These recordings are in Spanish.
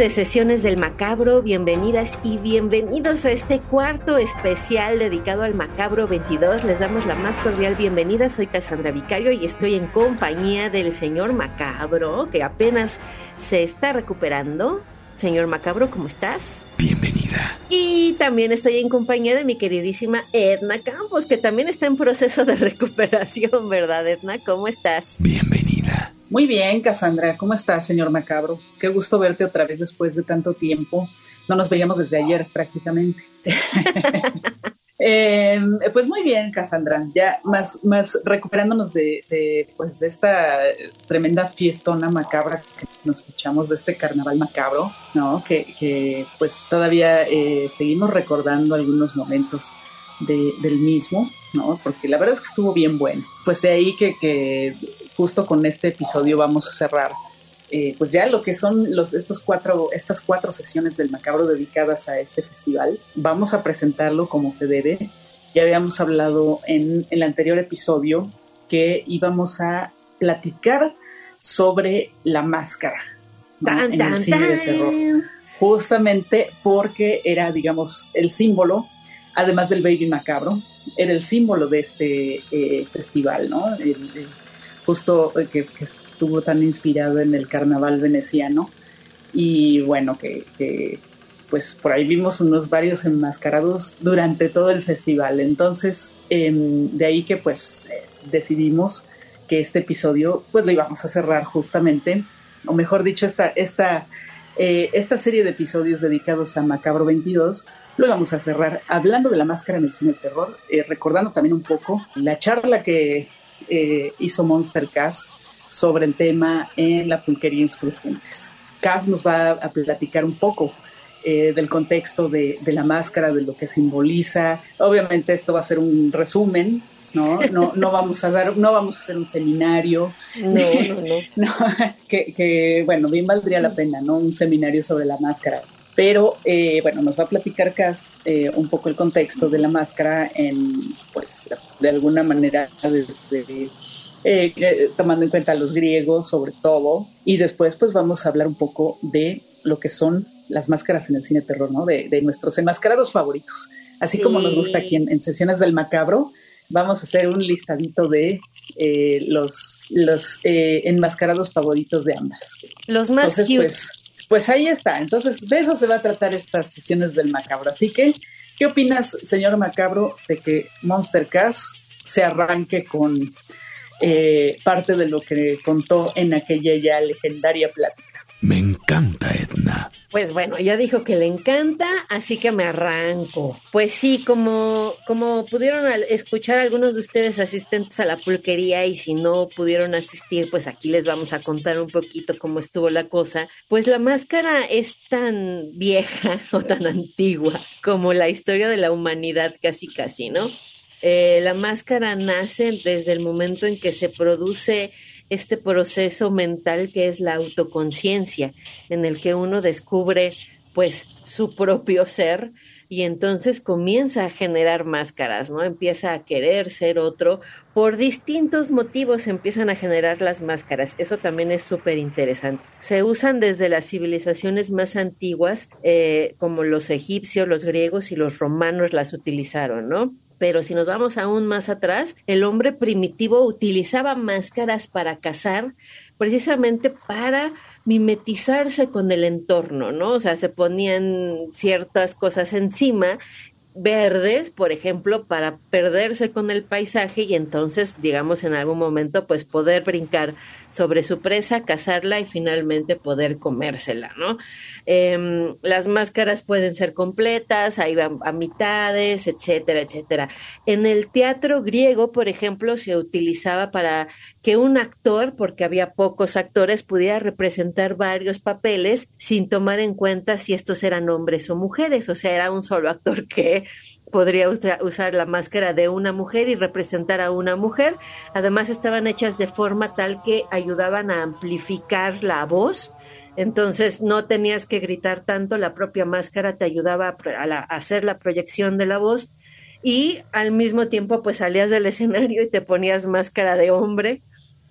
De sesiones del macabro, bienvenidas y bienvenidos a este cuarto especial dedicado al macabro 22. Les damos la más cordial bienvenida. Soy Cassandra Vicario y estoy en compañía del señor macabro que apenas se está recuperando. Señor Macabro, ¿cómo estás? Bienvenida. Y también estoy en compañía de mi queridísima Edna Campos, que también está en proceso de recuperación, ¿verdad, Edna? ¿Cómo estás? Muy bien, Cassandra. ¿Cómo estás, señor Macabro? Qué gusto verte otra vez después de tanto tiempo. No nos veíamos desde ayer prácticamente. Em, pues muy bien, Cassandra. Ya más, más recuperándonos de, pues de esta tremenda fiestona macabra que nos echamos de este carnaval macabro, ¿no? Que, pues todavía eh, seguimos recordando algunos momentos del mismo, ¿no? Porque la verdad es que estuvo bien bueno. Pues de ahí que, justo con este episodio vamos a cerrar, eh, pues ya lo que son los, estos cuatro, estas cuatro sesiones del Macabro dedicadas a este festival. Vamos a presentarlo como se debe. Ya habíamos hablado en, el anterior episodio que íbamos a platicar sobre la máscara en el cine de terror. Justamente porque era, digamos, el símbolo además del Baby Macabro, era el símbolo de este eh, festival, ¿no? Justo eh, que, estuvo tan inspirado en el carnaval veneciano. Y bueno, que, pues por ahí vimos unos varios enmascarados durante todo el festival. Entonces, em, de ahí que pues eh, decidimos que este episodio pues lo íbamos a cerrar justamente, o mejor dicho, esta, esta, esta serie de episodios dedicados a Macabro 22 lo vamos a cerrar hablando de la máscara en el cine de terror, eh, recordando también un poco la charla que eh, hizo Monster Cass sobre el tema en la pulquería Insurgentes. Cass nos va a platicar un poco eh, del contexto de, la máscara, de lo que simboliza. Obviamente esto va a ser un resumen, ¿no? No, no vamos a dar, no vamos a hacer un seminario. No, no, no. que, que, bueno, bien valdría la pena, ¿no? Un seminario sobre la máscara. Pero eh, bueno, nos va a platicar Cas eh, un poco el contexto de la máscara en, pues, de alguna manera, desde, eh, tomando en cuenta a los griegos sobre todo. Y después, pues vamos a hablar un poco de lo que son las máscaras en el cine terror, ¿no? De, nuestros enmascarados favoritos. Así como nos gusta aquí en, sesiones del macabro, vamos a hacer un listadito de los, los enmascarados favoritos de ambas. Los más Entonces, pues ahí está. Entonces, de eso se va a tratar estas sesiones del macabro. Así que, ¿qué opinas, señor macabro, de que Monster Cast se arranque con eh, parte de lo que contó en aquella ya legendaria plática? Me encanta, Edna. Pues bueno, ya dijo que le encanta, así que me arranco. Pues sí, como, como pudieron escuchar algunos de ustedes asistentes a la pulquería y si no pudieron asistir, pues aquí les vamos a contar un poquito cómo estuvo la cosa. Pues la máscara es tan vieja o tan antigua como la historia de la humanidad casi casi, ¿no? Eh, la máscara nace desde el momento en que se produce este proceso mental que es la autoconciencia, en el que uno descubre pues su propio ser y entonces comienza a generar máscaras, ¿no? Empieza a querer ser otro. Por distintos motivos empiezan a generar las máscaras. Eso también es súper interesante. Se usan desde las civilizaciones más antiguas, eh, como los egipcios, los griegos y los romanos las utilizaron, ¿no? Pero si nos vamos aún más atrás, el hombre primitivo utilizaba máscaras para cazar, precisamente para mimetizarse con el entorno, ¿no? O sea, se ponían ciertas cosas encima verdes, por ejemplo, para perderse con el paisaje y entonces, digamos, en algún momento, pues poder brincar sobre su presa, cazarla y finalmente poder comérsela, ¿no? Em, las máscaras pueden ser completas, ahí van a mitades, etcétera, etcétera. En el teatro griego, por ejemplo, se utilizaba para que un actor, porque había pocos actores, pudiera representar varios papeles sin tomar en cuenta si estos eran hombres o mujeres, o sea, era un solo actor que podría usar la máscara de una mujer y representar a una mujer. Además estaban hechas de forma tal que ayudaban a amplificar la voz. Entonces no tenías que gritar tanto, la propia máscara te ayudaba a, hacer la proyección de la voz y al mismo tiempo pues salías del escenario y te ponías máscara de hombre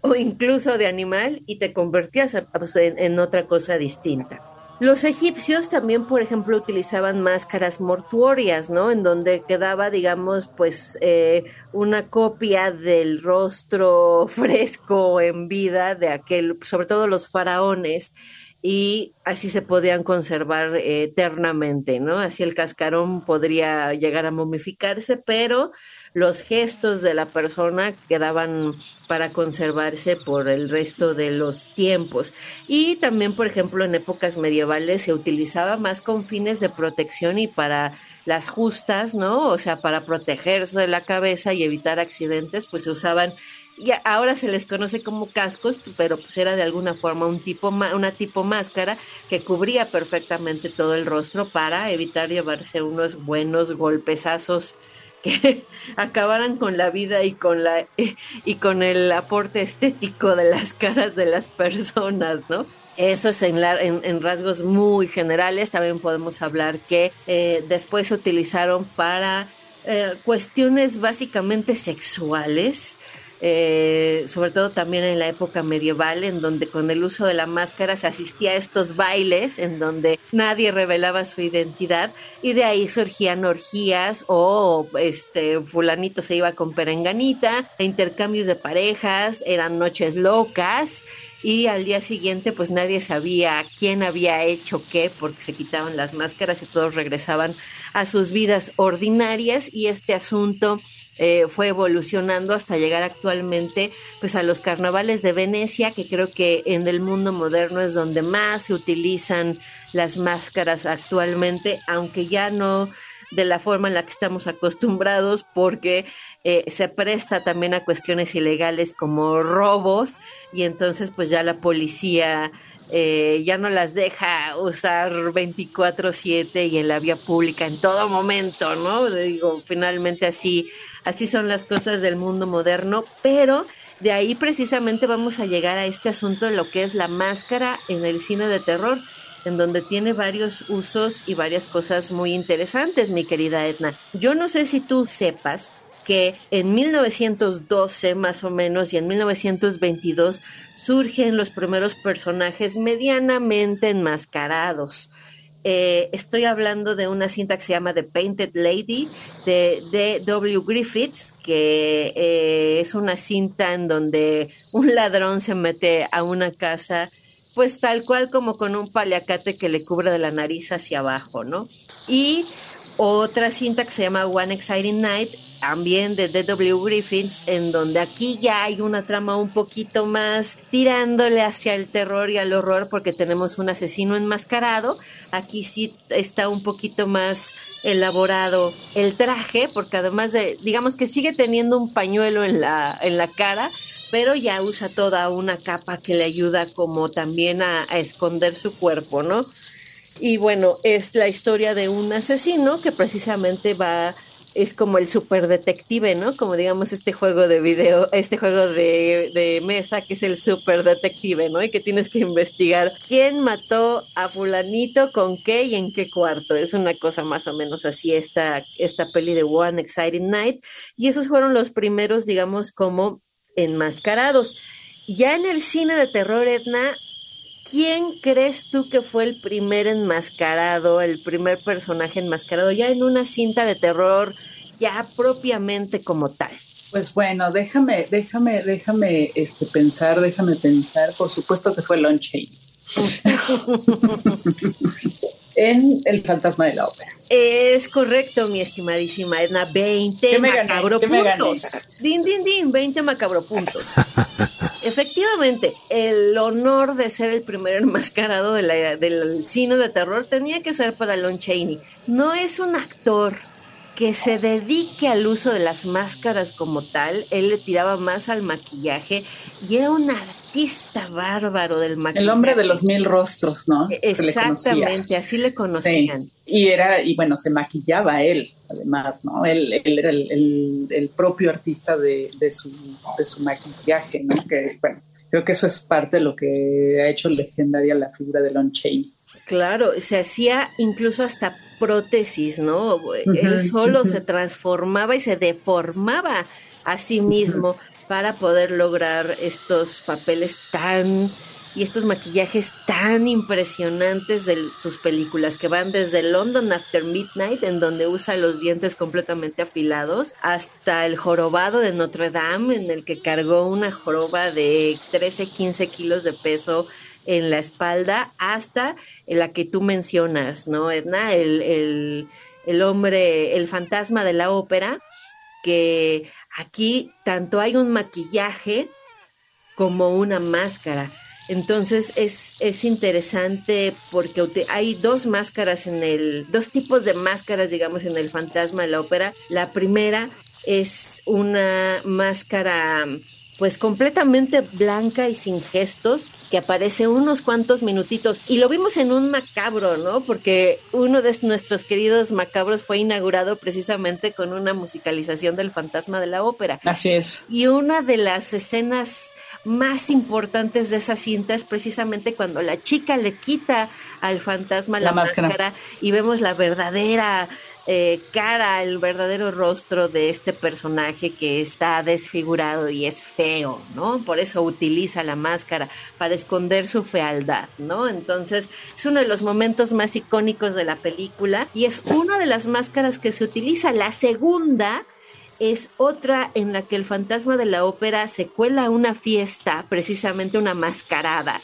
o incluso de animal y te convertías pues, en otra cosa distinta. Los egipcios también, por ejemplo, utilizaban máscaras mortuorias, ¿no? En donde quedaba, digamos, pues eh, una copia del rostro fresco en vida de aquel, sobre todo los faraones y así se podían conservar eh, eternamente, ¿no? Así el cascarón podría llegar a momificarse, pero los gestos de la persona quedaban para conservarse por el resto de los tiempos. Y también, por ejemplo, en épocas medievales se utilizaba más con fines de protección y para las justas, ¿no? O sea, para protegerse de la cabeza y evitar accidentes, pues se usaban y ahora se les conoce como cascos, pero pues era de alguna forma un tipo una tipo máscara que cubría perfectamente todo el rostro para evitar llevarse unos buenos golpesazos que acabaran con la vida y con la y con el aporte estético de las caras de las personas, ¿no? Eso es en, en, rasgos muy generales. También podemos hablar que eh, después se utilizaron para eh, cuestiones básicamente sexuales eh, sobre todo también en la época medieval, en donde con el uso de la máscara se asistía a estos bailes, en donde nadie revelaba su identidad, y de ahí surgían orgías o este fulanito se iba con perenganita, intercambios de parejas, eran noches locas, y al día siguiente pues nadie sabía quién había hecho qué porque se quitaban las máscaras y todos regresaban a sus vidas ordinarias y este asunto eh, fue evolucionando hasta llegar actualmente pues a los carnavales de Venecia, que creo que en el mundo moderno es donde más se utilizan las máscaras actualmente, aunque ya no de la forma en la que estamos acostumbrados porque eh, se presta también a cuestiones ilegales como robos y entonces pues ya la policía eh, ya no las deja usar 24/7 y en la vía pública en todo momento, ¿no? Digo, finalmente así, así son las cosas del mundo moderno, pero de ahí precisamente vamos a llegar a este asunto de lo que es la máscara en el cine de terror en donde tiene varios usos y varias cosas muy interesantes, mi querida Edna. Yo no sé si tú sepas, que en 1912 más o menos y en 1922 surgen los primeros personajes medianamente enmascarados. Eh, estoy hablando de una cinta que se llama The Painted Lady de W. Griffiths, que eh, es una cinta en donde un ladrón se mete a una casa, pues tal cual como con un paliacate que le cubre de la nariz hacia abajo, ¿no? Y otra cinta que se llama One Exciting Night, también de D.W. Griffiths, en donde aquí ya hay una trama un poquito más tirándole hacia el terror y al horror porque tenemos un asesino enmascarado. Aquí sí está un poquito más elaborado el traje, porque además de, digamos que sigue teniendo un pañuelo en la, en la cara, pero ya usa toda una capa que le ayuda como también a, a esconder su cuerpo, ¿no? Y bueno, es la historia de un asesino que precisamente va, es como el super detective, ¿no? Como digamos este juego de video, este juego de, de mesa que es el super detective, ¿no? Y que tienes que investigar quién mató a fulanito, con qué y en qué cuarto. Es una cosa más o menos así esta, esta peli de One Exciting Night. Y esos fueron los primeros, digamos, como enmascarados. Ya en el cine de terror, Edna, ¿Quién crees tú que fue el primer enmascarado, el primer personaje enmascarado, ya en una cinta de terror ya propiamente como tal. Pues bueno, déjame, déjame, déjame este, pensar, déjame pensar. Por supuesto que fue Lon Chaney. en El fantasma de la ópera. Es correcto, mi estimadísima Edna. 20 macabro puntos. Din, din, din, 20 macabro puntos. Efectivamente, el honor de ser el primer enmascarado de la, del cine de terror tenía que ser para Lon Chaney. No es un actor que se dedique al uso de las máscaras como tal. Él le tiraba más al maquillaje y era un artista bárbaro del maquillaje. El hombre de los mil rostros, ¿no? Exactamente, así le conocían. Y era, y bueno, se maquillaba él, además, ¿no? Él, él era el, el, propio artista de, de, su, de su maquillaje, ¿no? Que, bueno, creo que eso es parte de lo que ha hecho legendaria la figura de Lon Chaney. Claro, se hacía incluso hasta prótesis, ¿no? Él solo se transformaba y se deformaba a sí mismo para poder lograr estos papeles tan y estos maquillajes tan impresionantes de sus películas que van desde London After Midnight en donde usa los dientes completamente afilados hasta el jorobado de Notre Dame en el que cargó una joroba de 13 15 kilos de peso en la espalda hasta la que tú mencionas, ¿no, Edna? El, el, hombre, el fantasma de la ópera, que aquí tanto hay un maquillaje como una máscara. Entonces es, es, interesante porque hay dos máscaras en el, dos tipos de máscaras, digamos, en el fantasma de la ópera. La primera es una máscara pues completamente blanca y sin gestos, que aparece unos cuantos minutitos. Y lo vimos en un macabro, ¿no? Porque uno de nuestros queridos macabros fue inaugurado precisamente con una musicalización del fantasma de la ópera. Así es. Y una de las escenas más importantes de esa cinta es precisamente cuando la chica le quita al fantasma la, máscara. y vemos la verdadera eh, cara, el verdadero rostro de este personaje que está desfigurado y es feo, ¿no? Por eso utiliza la máscara para esconder su fealdad, ¿no? Entonces es uno de los momentos más icónicos de la película y es una de las máscaras que se utiliza. La segunda es otra en la que el fantasma de la ópera se cuela a una fiesta, precisamente una mascarada,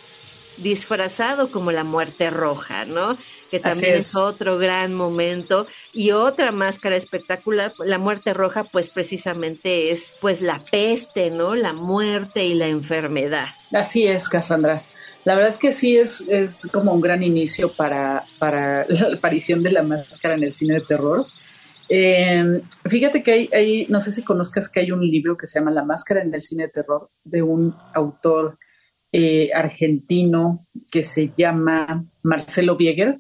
disfrazado como la muerte roja, ¿no? Que también es. otro gran momento y otra máscara espectacular, la muerte roja pues precisamente es pues la peste, ¿no? La muerte y la enfermedad. Así es, Cassandra. La verdad es que sí es, es como un gran inicio para, para la aparición de la máscara en el cine de terror eh, fíjate que hay, no sé si conozcas que hay un libro que se llama La Máscara en el cine de terror de un autor eh, argentino que se llama Marcelo Bieger,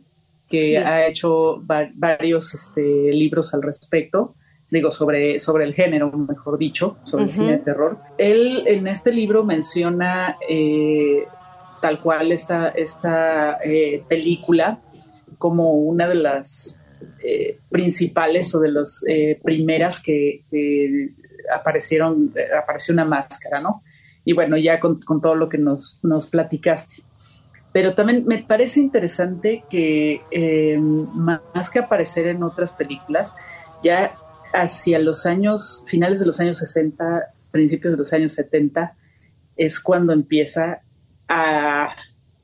que ha hecho varios este, libros al respecto, digo, sobre, sobre el género, mejor dicho, sobre el cine de terror. Él en este libro menciona eh, tal cual esta, esta eh, película como una de las eh, principales o de las primeras que, aparecieron, eh, apareció una máscara, ¿no? Y bueno, ya con, todo lo que nos, nos, platicaste. Pero también me parece interesante que más que aparecer en otras películas, ya hacia los años, finales de los años 60, principios de los años 70, es cuando empieza a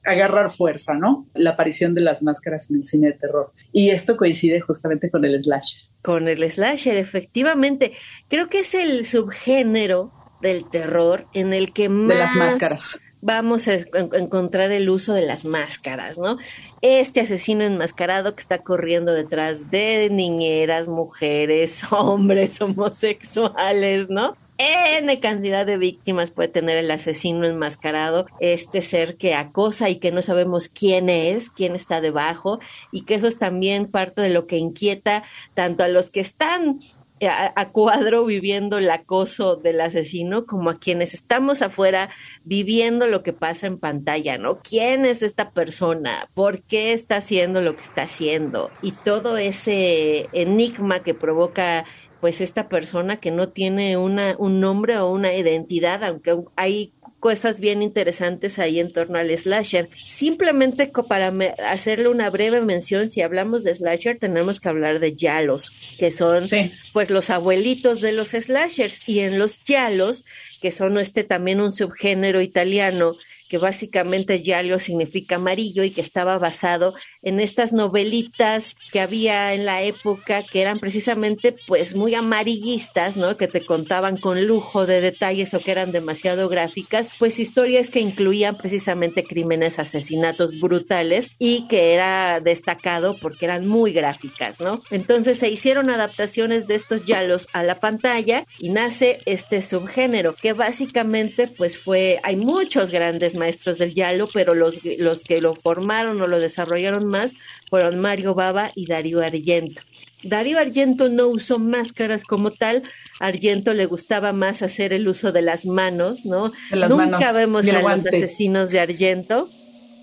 agarrar fuerza, ¿no? La aparición de las máscaras en el cine de terror. Y esto coincide justamente con el slasher. Con el slasher, efectivamente. Creo que es el subgénero del terror en el que más... De las máscaras. Vamos a encontrar el uso de las máscaras, ¿no? Este asesino enmascarado que está corriendo detrás de niñeras, mujeres, hombres homosexuales, ¿no? N cantidad de víctimas puede tener el asesino enmascarado, este ser que acosa y que no sabemos quién es, quién está debajo, y que eso es también parte de lo que inquieta tanto a los que están a, cuadro viviendo el acoso del asesino como a quienes estamos afuera viviendo lo que pasa en pantalla, ¿no? ¿Quién es esta persona? ¿Por qué está haciendo lo que está haciendo? Y todo ese enigma que provoca pues esta persona que no tiene una, un nombre o una identidad, aunque hay cosas bien interesantes ahí en torno al slasher. Simplemente para hacerle una breve mención, si hablamos de slasher, tenemos que hablar de yalos, que son pues los abuelitos de los slashers. Y en los yalos, que son este también un subgénero italiano, que básicamente Yalio significa amarillo y que estaba basado en estas novelitas que había en la época que eran precisamente pues muy amarillistas, ¿no? Que te contaban con lujo de detalles o que eran demasiado gráficas, pues historias que incluían precisamente crímenes, asesinatos brutales y que era destacado porque eran muy gráficas, ¿no? Entonces se hicieron adaptaciones de estos yalos a la pantalla y nace este subgénero que básicamente pues fue, hay muchos grandes maestros del Yalo, pero los, los que lo formaron o lo desarrollaron más fueron Mario Baba y Darío Argento. Darío Argento no usó máscaras como tal, Argento le gustaba más hacer el uso de las manos, ¿no? Nunca vemos a los asesinos de Argento.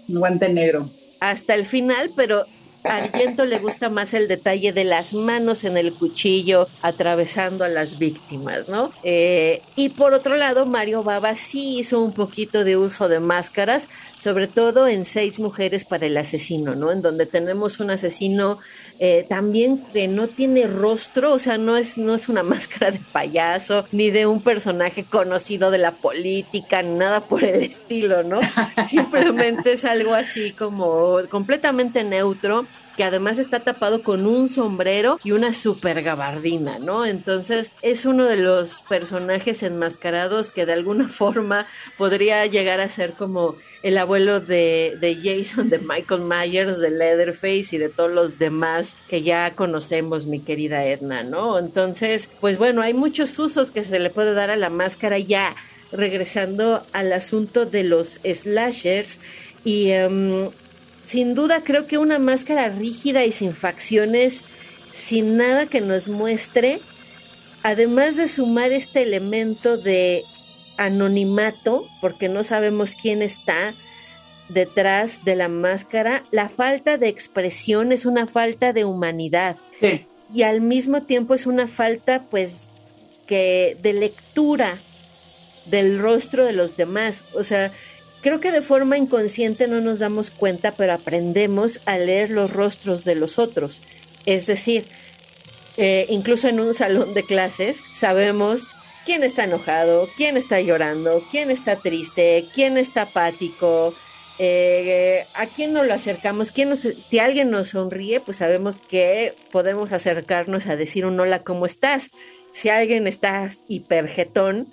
guante negro. Hasta el final, pero Argento le gusta más el detalle de las manos en el cuchillo atravesando a las víctimas, ¿no? Eh, y por otro lado, Mario Baba sí hizo un poquito de uso de máscaras, sobre todo en Seis Mujeres para el Asesino, ¿no? En donde tenemos un asesino eh, también que no tiene rostro, o sea, no es, no es una máscara de payaso, ni de un personaje conocido de la política, ni nada por el estilo, ¿no? Simplemente es algo así como completamente neutro que además está tapado con un sombrero y una super gabardina, ¿no? Entonces es uno de los personajes enmascarados que de alguna forma podría llegar a ser como el abuelo de, de Jason, de Michael Myers, de Leatherface y de todos los demás que ya conocemos, mi querida Edna, ¿no? Entonces, pues bueno, hay muchos usos que se le puede dar a la máscara ya regresando al asunto de los slashers y em, sin duda creo que una máscara rígida y sin facciones, sin nada que nos muestre, además de sumar este elemento de anonimato, porque no sabemos quién está detrás de la máscara, la falta de expresión es una falta de humanidad. Y al mismo tiempo es una falta, pues, que de lectura del rostro de los demás. O sea, Creo que de forma inconsciente no nos damos cuenta, pero aprendemos a leer los rostros de los otros. Es decir, eh, incluso en un salón de clases sabemos quién está enojado, quién está llorando, quién está triste, quién está apático, eh, a quién nos lo acercamos, quién si alguien nos sonríe, pues sabemos que podemos acercarnos a decir un hola, ¿cómo estás? Si alguien está hipergetón,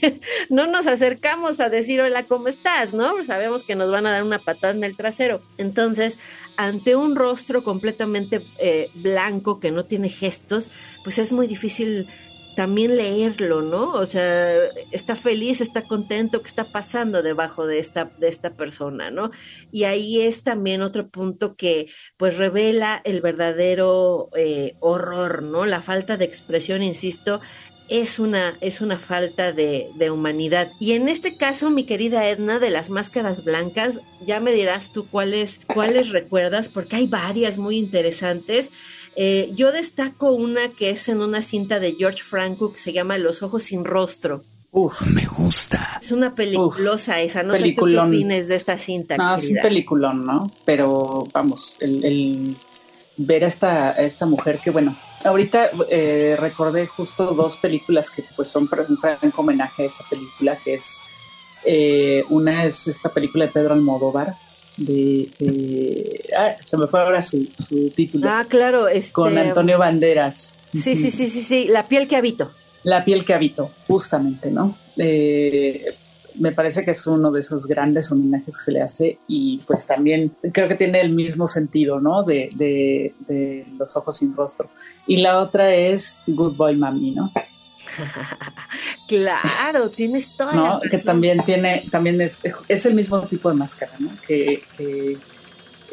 no nos acercamos a decir hola, ¿cómo estás? ¿No? Sabemos que nos van a dar una patada en el trasero. Entonces, ante un rostro completamente eh, blanco que no tiene gestos, pues es muy difícil también leerlo, ¿no? O sea, está feliz, está contento, ¿qué está pasando debajo de esta, de esta persona, ¿no? Y ahí es también otro punto que pues revela el verdadero eh, horror, ¿no? La falta de expresión, insisto, es una, es una falta de, de, humanidad. Y en este caso, mi querida Edna, de las máscaras blancas, ya me dirás tú cuáles, cuáles recuerdas, porque hay varias muy interesantes. Eh, yo destaco una que es en una cinta de George Franco que se llama Los ojos sin rostro. Uf, me gusta. Es una peliculosa esa, no sé qué opines de esta cinta. No, es un peliculón, ¿no? Pero vamos, el, ver a esta, esta mujer que, bueno, ahorita eh, recordé justo dos películas que pues son un franco homenaje a esa película, que es, eh, una es esta película de Pedro Almodóvar, de, ah, se me fue ahora su, título. Ah, claro, este, con Antonio Banderas. Sí, sí, sí, sí, sí, La piel que habito. La piel que habito, justamente, ¿no? Eh, me parece que es uno de esos grandes homenajes que se le hace y pues también creo que tiene el mismo sentido, ¿no? De, de, de los ojos sin rostro. Y la otra es Good Boy Mami, ¿no? claro, tienes toda ¿no? Que también tiene, también es, es el mismo tipo de máscara, ¿no? Que,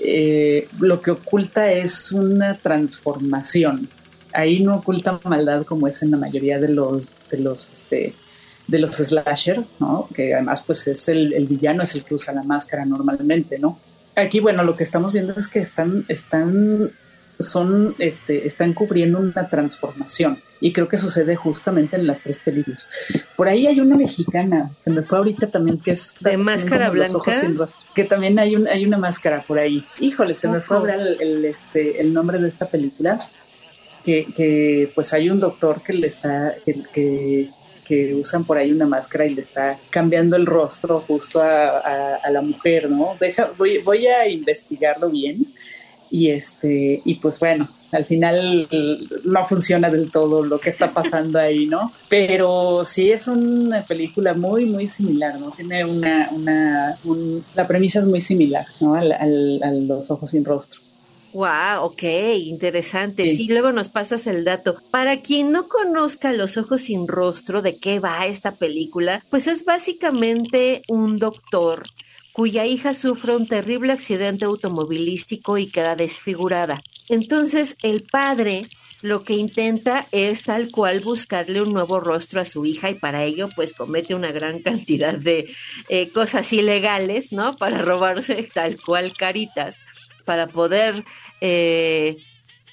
eh, lo que oculta es una transformación. Ahí no oculta maldad como es en la mayoría de los, de los, este, de los slasher, ¿no? Que además, pues es el, el villano es el que usa la máscara normalmente, ¿no? Aquí, bueno, lo que estamos viendo es que están, están son, este, están cubriendo una transformación. Y creo que sucede justamente en las tres películas. Por ahí hay una mexicana, se me fue ahorita también, que es... ¿De máscara blanca? que también hay, un, hay una máscara por ahí. Híjole, se me fue ahora el, este, el nombre de esta película. Que, que, pues hay un doctor que le está, que, que usan por ahí una máscara y le está cambiando el rostro justo a, la mujer, ¿no? Deja, voy, voy a investigarlo bien y este y pues bueno al final no funciona del todo lo que está pasando ahí no pero sí es una película muy muy similar no tiene una una la premisa es muy similar no al, a los ojos sin rostro Wow, ok, interesante. Sí. luego nos pasas el dato. Para quien no conozca Los ojos sin rostro, de qué va esta película, pues es básicamente un doctor cuya hija sufre un terrible accidente automovilístico y queda desfigurada. Entonces el padre lo que intenta es tal cual buscarle un nuevo rostro a su hija y para ello pues comete una gran cantidad de eh, cosas ilegales, ¿no? Para robarse tal cual caritas para poder eh,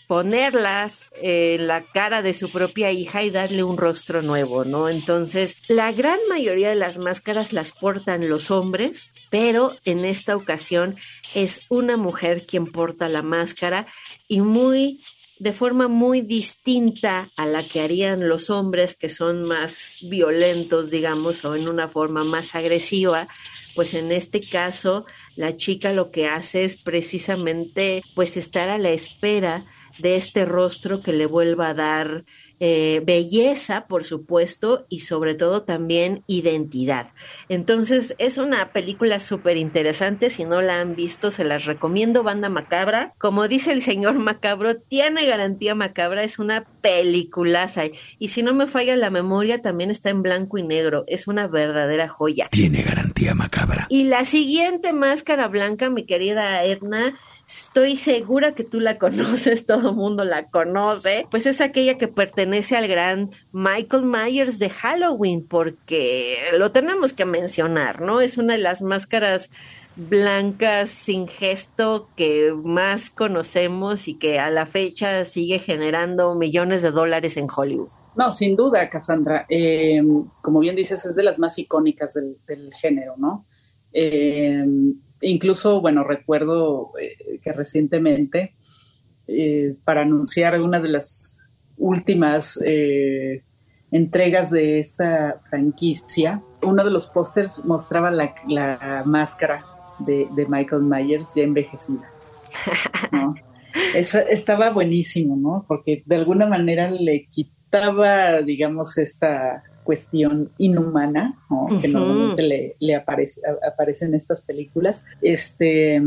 ponerlas en la cara de su propia hija y darle un rostro nuevo, ¿no? Entonces, la gran mayoría de las máscaras las portan los hombres, pero en esta ocasión es una mujer quien porta la máscara y muy de forma muy distinta a la que harían los hombres que son más violentos, digamos, o en una forma más agresiva, pues en este caso la chica lo que hace es precisamente pues estar a la espera de este rostro que le vuelva a dar eh, belleza, por supuesto, y sobre todo también identidad. Entonces, es una película súper interesante. Si no la han visto, se las recomiendo. Banda Macabra. Como dice el señor Macabro, tiene garantía macabra. Es una peliculaza. Y si no me falla la memoria, también está en blanco y negro. Es una verdadera joya. Tiene garantía macabra. Y la siguiente máscara blanca, mi querida Edna, estoy segura que tú la conoces, todo el mundo la conoce. Pues es aquella que pertenece pertenece al gran Michael Myers de Halloween, porque lo tenemos que mencionar, ¿no? Es una de las máscaras blancas sin gesto que más conocemos y que a la fecha sigue generando millones de dólares en Hollywood. No, sin duda, Cassandra. Eh, como bien dices, es de las más icónicas del, género, ¿no? Eh, incluso, bueno, recuerdo eh, que recientemente, para anunciar una de las últimas eh, entregas de esta franquicia, uno de los pósters mostraba la, máscara de, Michael Myers ya envejecida. estaba buenísimo, ¿no? Porque de alguna manera le quitaba, digamos, esta cuestión inhumana, que normalmente le, aparece, aparece en estas películas. Este,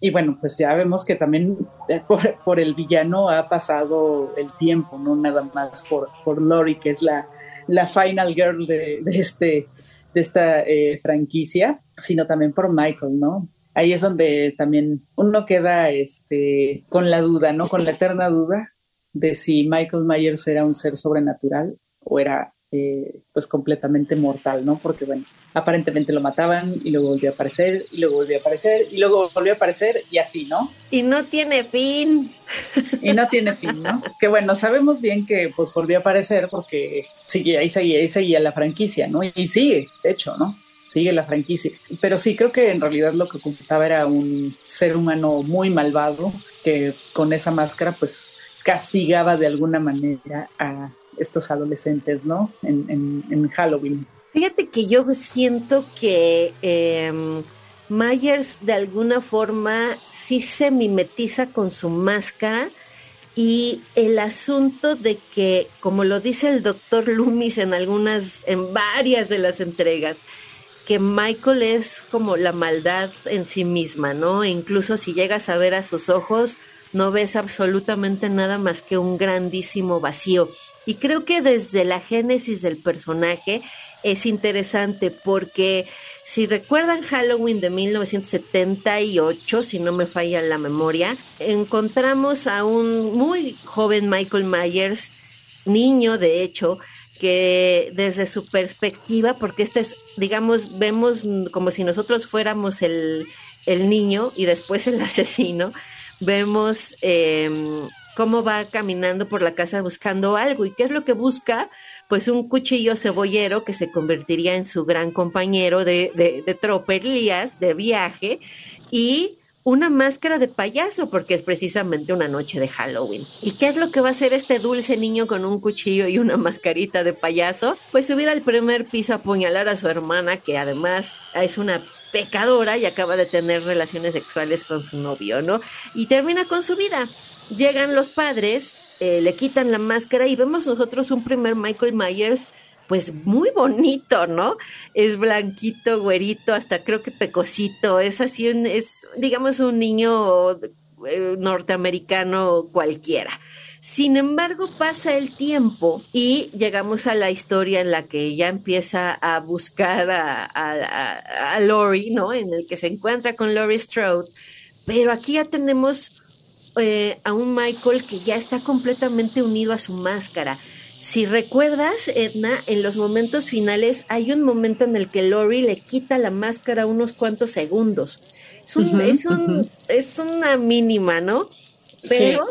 y bueno, pues ya vemos que también eh, por, el villano ha pasado el tiempo, no nada más por, por Lori, que es la, la final girl de, este, de esta eh, franquicia, sino también por Michael, ¿no? Ahí es donde también uno queda este, con la duda, ¿no? Con la eterna duda de si Michael Myers era un ser sobrenatural o era eh, pues completamente mortal, ¿no? Porque bueno, aparentemente lo mataban y luego volvió a aparecer y luego volvió a aparecer y luego volvió a aparecer y así, ¿no? Y no tiene fin. Y no tiene fin, ¿no? que bueno, sabemos bien que pues volvió a aparecer porque sigue, ahí seguía, ahí seguía la franquicia, ¿no? Y sigue, de hecho, ¿no? sigue la franquicia. Pero sí creo que en realidad lo que ocultaba era un ser humano muy malvado que con esa máscara pues castigaba de alguna manera a estos adolescentes, ¿no? En, Halloween. Fíjate que yo siento que em, Myers de alguna forma sí se mimetiza con su máscara y el asunto de que, como lo dice el doctor Loomis en algunas, en varias de las entregas, que Michael es como la maldad en sí misma, ¿no? E incluso si llegas a ver a sus ojos, no ves absolutamente nada más que un grandísimo vacío. Y creo que desde la génesis del personaje es interesante porque si recuerdan Halloween de 1978, si no me falla la memoria, encontramos a un muy joven Michael Myers, niño de hecho, que desde su perspectiva, porque este es, digamos, vemos como si nosotros fuéramos el, el niño y después el asesino, vemos em, cómo va caminando por la casa buscando algo. ¿Y qué es lo que busca? Pues un cuchillo cebollero que se convertiría en su gran compañero de, de, de tropelías, de viaje, y una máscara de payaso, porque es precisamente una noche de Halloween. ¿Y qué es lo que va a hacer este dulce niño con un cuchillo y una mascarita de payaso? Pues subir al primer piso a apuñalar a su hermana, que además es una pecadora y acaba de tener relaciones sexuales con su novio, ¿no? Y termina con su vida llegan los padres, eh, le quitan la máscara y vemos nosotros un primer Michael Myers pues muy bonito, ¿no? Es blanquito, güerito, hasta creo que pecosito, es así, un, es digamos un niño eh, norteamericano cualquiera. Sin embargo, pasa el tiempo y llegamos a la historia en la que ya empieza a buscar a, a, a Lori, ¿no? En el que se encuentra con Lori Strode, pero aquí ya tenemos eh, a un Michael que ya está completamente unido a su máscara. Si recuerdas, Edna, en los momentos finales hay un momento en el que Lori le quita la máscara unos cuantos segundos. Es, un, es, una mínima, ¿no? Pero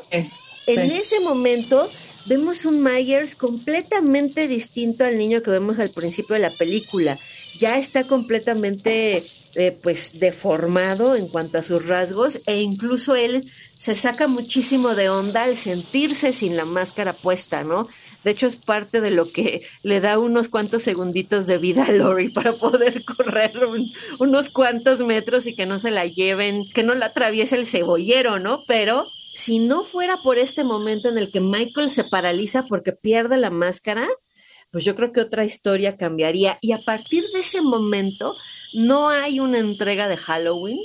en ese momento vemos un Myers completamente distinto al niño que vemos al principio de la película. Ya está completamente eh, pues deformado en cuanto a sus rasgos e incluso él se saca muchísimo de onda al sentirse sin la máscara puesta, ¿no? De hecho es parte de lo que le da unos cuantos segunditos de vida a Lori para poder correr unos cuantos metros y que no se la lleven, que no la atraviese el cebollero, ¿no? Pero si no fuera por este momento en el que Michael se paraliza porque pierde la máscara, pues yo creo que otra historia cambiaría. Y a partir de ese momento, no hay una entrega de Halloween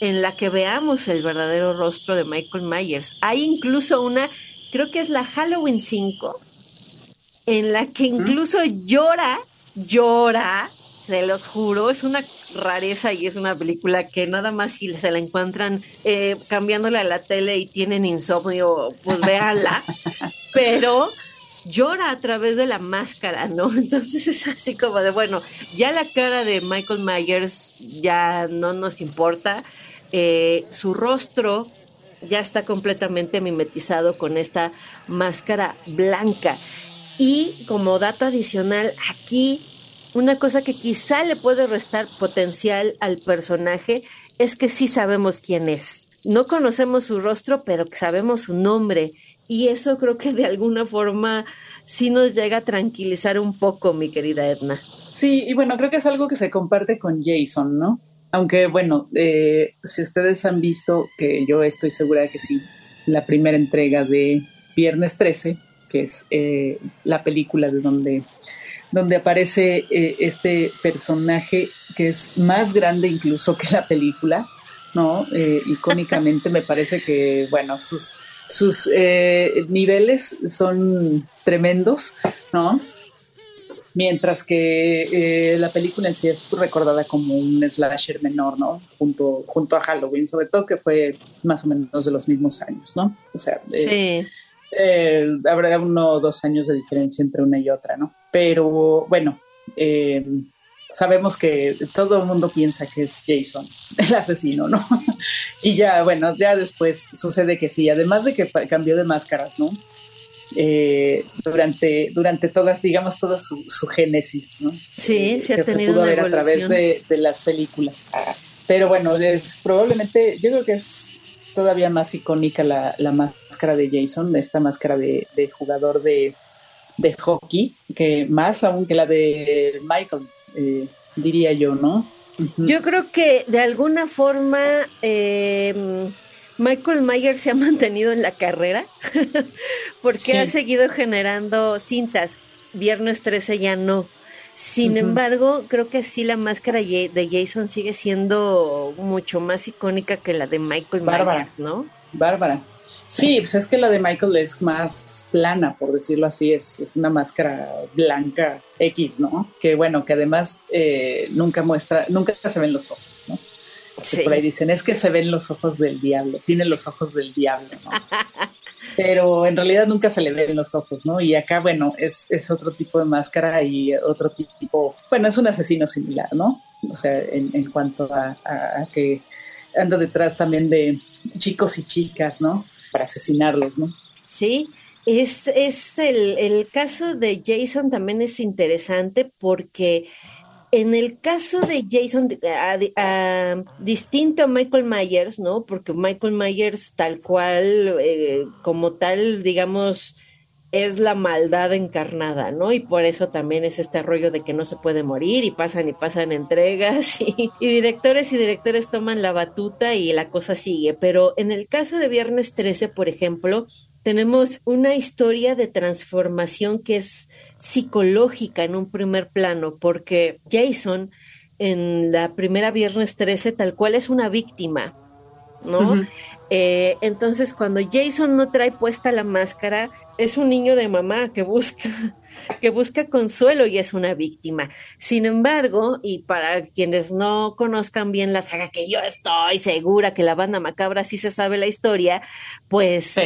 en la que veamos el verdadero rostro de Michael Myers. Hay incluso una, creo que es la Halloween 5, en la que incluso llora, llora, se los juro, es una rareza y es una película que nada más si se la encuentran eh, cambiándole a la tele y tienen insomnio, pues véanla. Pero llora a través de la máscara, ¿no? Entonces es así como de, bueno, ya la cara de Michael Myers ya no nos importa, eh, su rostro ya está completamente mimetizado con esta máscara blanca. Y como dato adicional, aquí una cosa que quizá le puede restar potencial al personaje es que sí sabemos quién es. No conocemos su rostro, pero sabemos su nombre y eso creo que de alguna forma sí nos llega a tranquilizar un poco, mi querida Edna. Sí, y bueno, creo que es algo que se comparte con Jason, ¿no? Aunque bueno, eh, si ustedes han visto, que yo estoy segura de que sí, la primera entrega de Viernes 13, que es eh, la película de donde, donde aparece eh, este personaje que es más grande incluso que la película, ¿no? icónicamente me parece que, bueno, sus sus eh, niveles son tremendos, ¿no? Mientras que eh, la película en sí es recordada como un slasher menor, ¿no? Junto, junto a Halloween, sobre todo que fue más o menos de los mismos años, ¿no? O sea, eh, sí. habrá uno o dos años de diferencia entre una y otra, ¿no? Pero bueno, sabemos que todo el mundo piensa que es Jason, el asesino, ¿no? y ya, bueno, ya después sucede que sí, además de que cambió de máscaras, ¿no? Eh, durante, durante todas, digamos, toda su, génesis, ¿no? Sí, se ha tenido pudo ver a través de, las películas. Pero bueno, es probablemente, yo creo que es todavía más icónica la, máscara de Jason, esta máscara de jugador de, de hockey, que más aún que la de Michael, eh, diría yo, ¿no? Yo creo que de alguna forma eh, Michael Myers se ha mantenido en la carrera porque ha seguido generando cintas. Viernes 13 ya no. Sin embargo, creo que sí la máscara de Jason sigue siendo mucho más icónica que la de Michael Myers, ¿no? Bárbara. Sí, pues es que la de Michael es más plana, por decirlo así, es, es una máscara blanca X, ¿no? Que bueno, que además eh, nunca muestra, nunca se ven los ojos, ¿no? Por ahí dicen, es que se ven los ojos del diablo, tiene los ojos del diablo, ¿no? Pero en realidad nunca se le ven los ojos, ¿no? Y acá, bueno, es, es otro tipo de máscara y otro tipo, bueno, es un asesino similar, ¿no? O sea, en, en cuanto a, a que anda detrás también de chicos y chicas, ¿no? Para asesinarlos, ¿no? Sí, es, es el, el caso de Jason también es interesante porque en el caso de Jason, distinto a Michael Myers, ¿no? Porque Michael Myers tal cual, eh, como tal, digamos, es la maldad encarnada, ¿no? Y por eso también es este rollo de que no se puede morir y pasan y pasan entregas y, y, directores y directores toman la batuta y la cosa sigue. Pero en el caso de Viernes 13, por ejemplo, tenemos una historia de transformación que es psicológica en un primer plano, porque Jason en la primera viernes 13 tal cual es una víctima, ¿no? Eh, entonces cuando Jason no trae puesta la máscara, es un niño de mamá que busca que busca consuelo y es una víctima. Sin embargo, y para quienes no conozcan bien la saga, que yo estoy segura que la banda macabra sí se sabe la historia, pues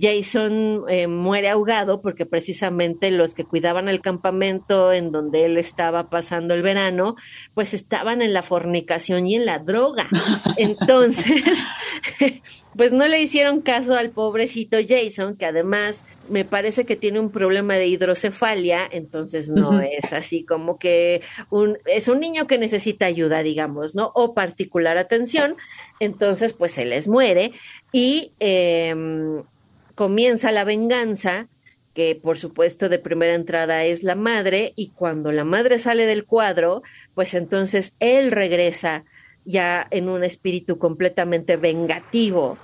Jason eh, muere ahogado porque precisamente los que cuidaban el campamento en donde él estaba pasando el verano, pues estaban en la fornicación y en la droga. Entonces, pues no le hicieron caso al pobrecito Jason, que además me parece que tiene un problema de hidrocefalia, entonces no es así como que un, es un niño que necesita ayuda, digamos, ¿no? O particular atención, entonces pues se les muere y em, comienza la venganza que por supuesto de primera entrada es la madre, y cuando la madre sale del cuadro, pues entonces él regresa ya en un espíritu completamente vengativo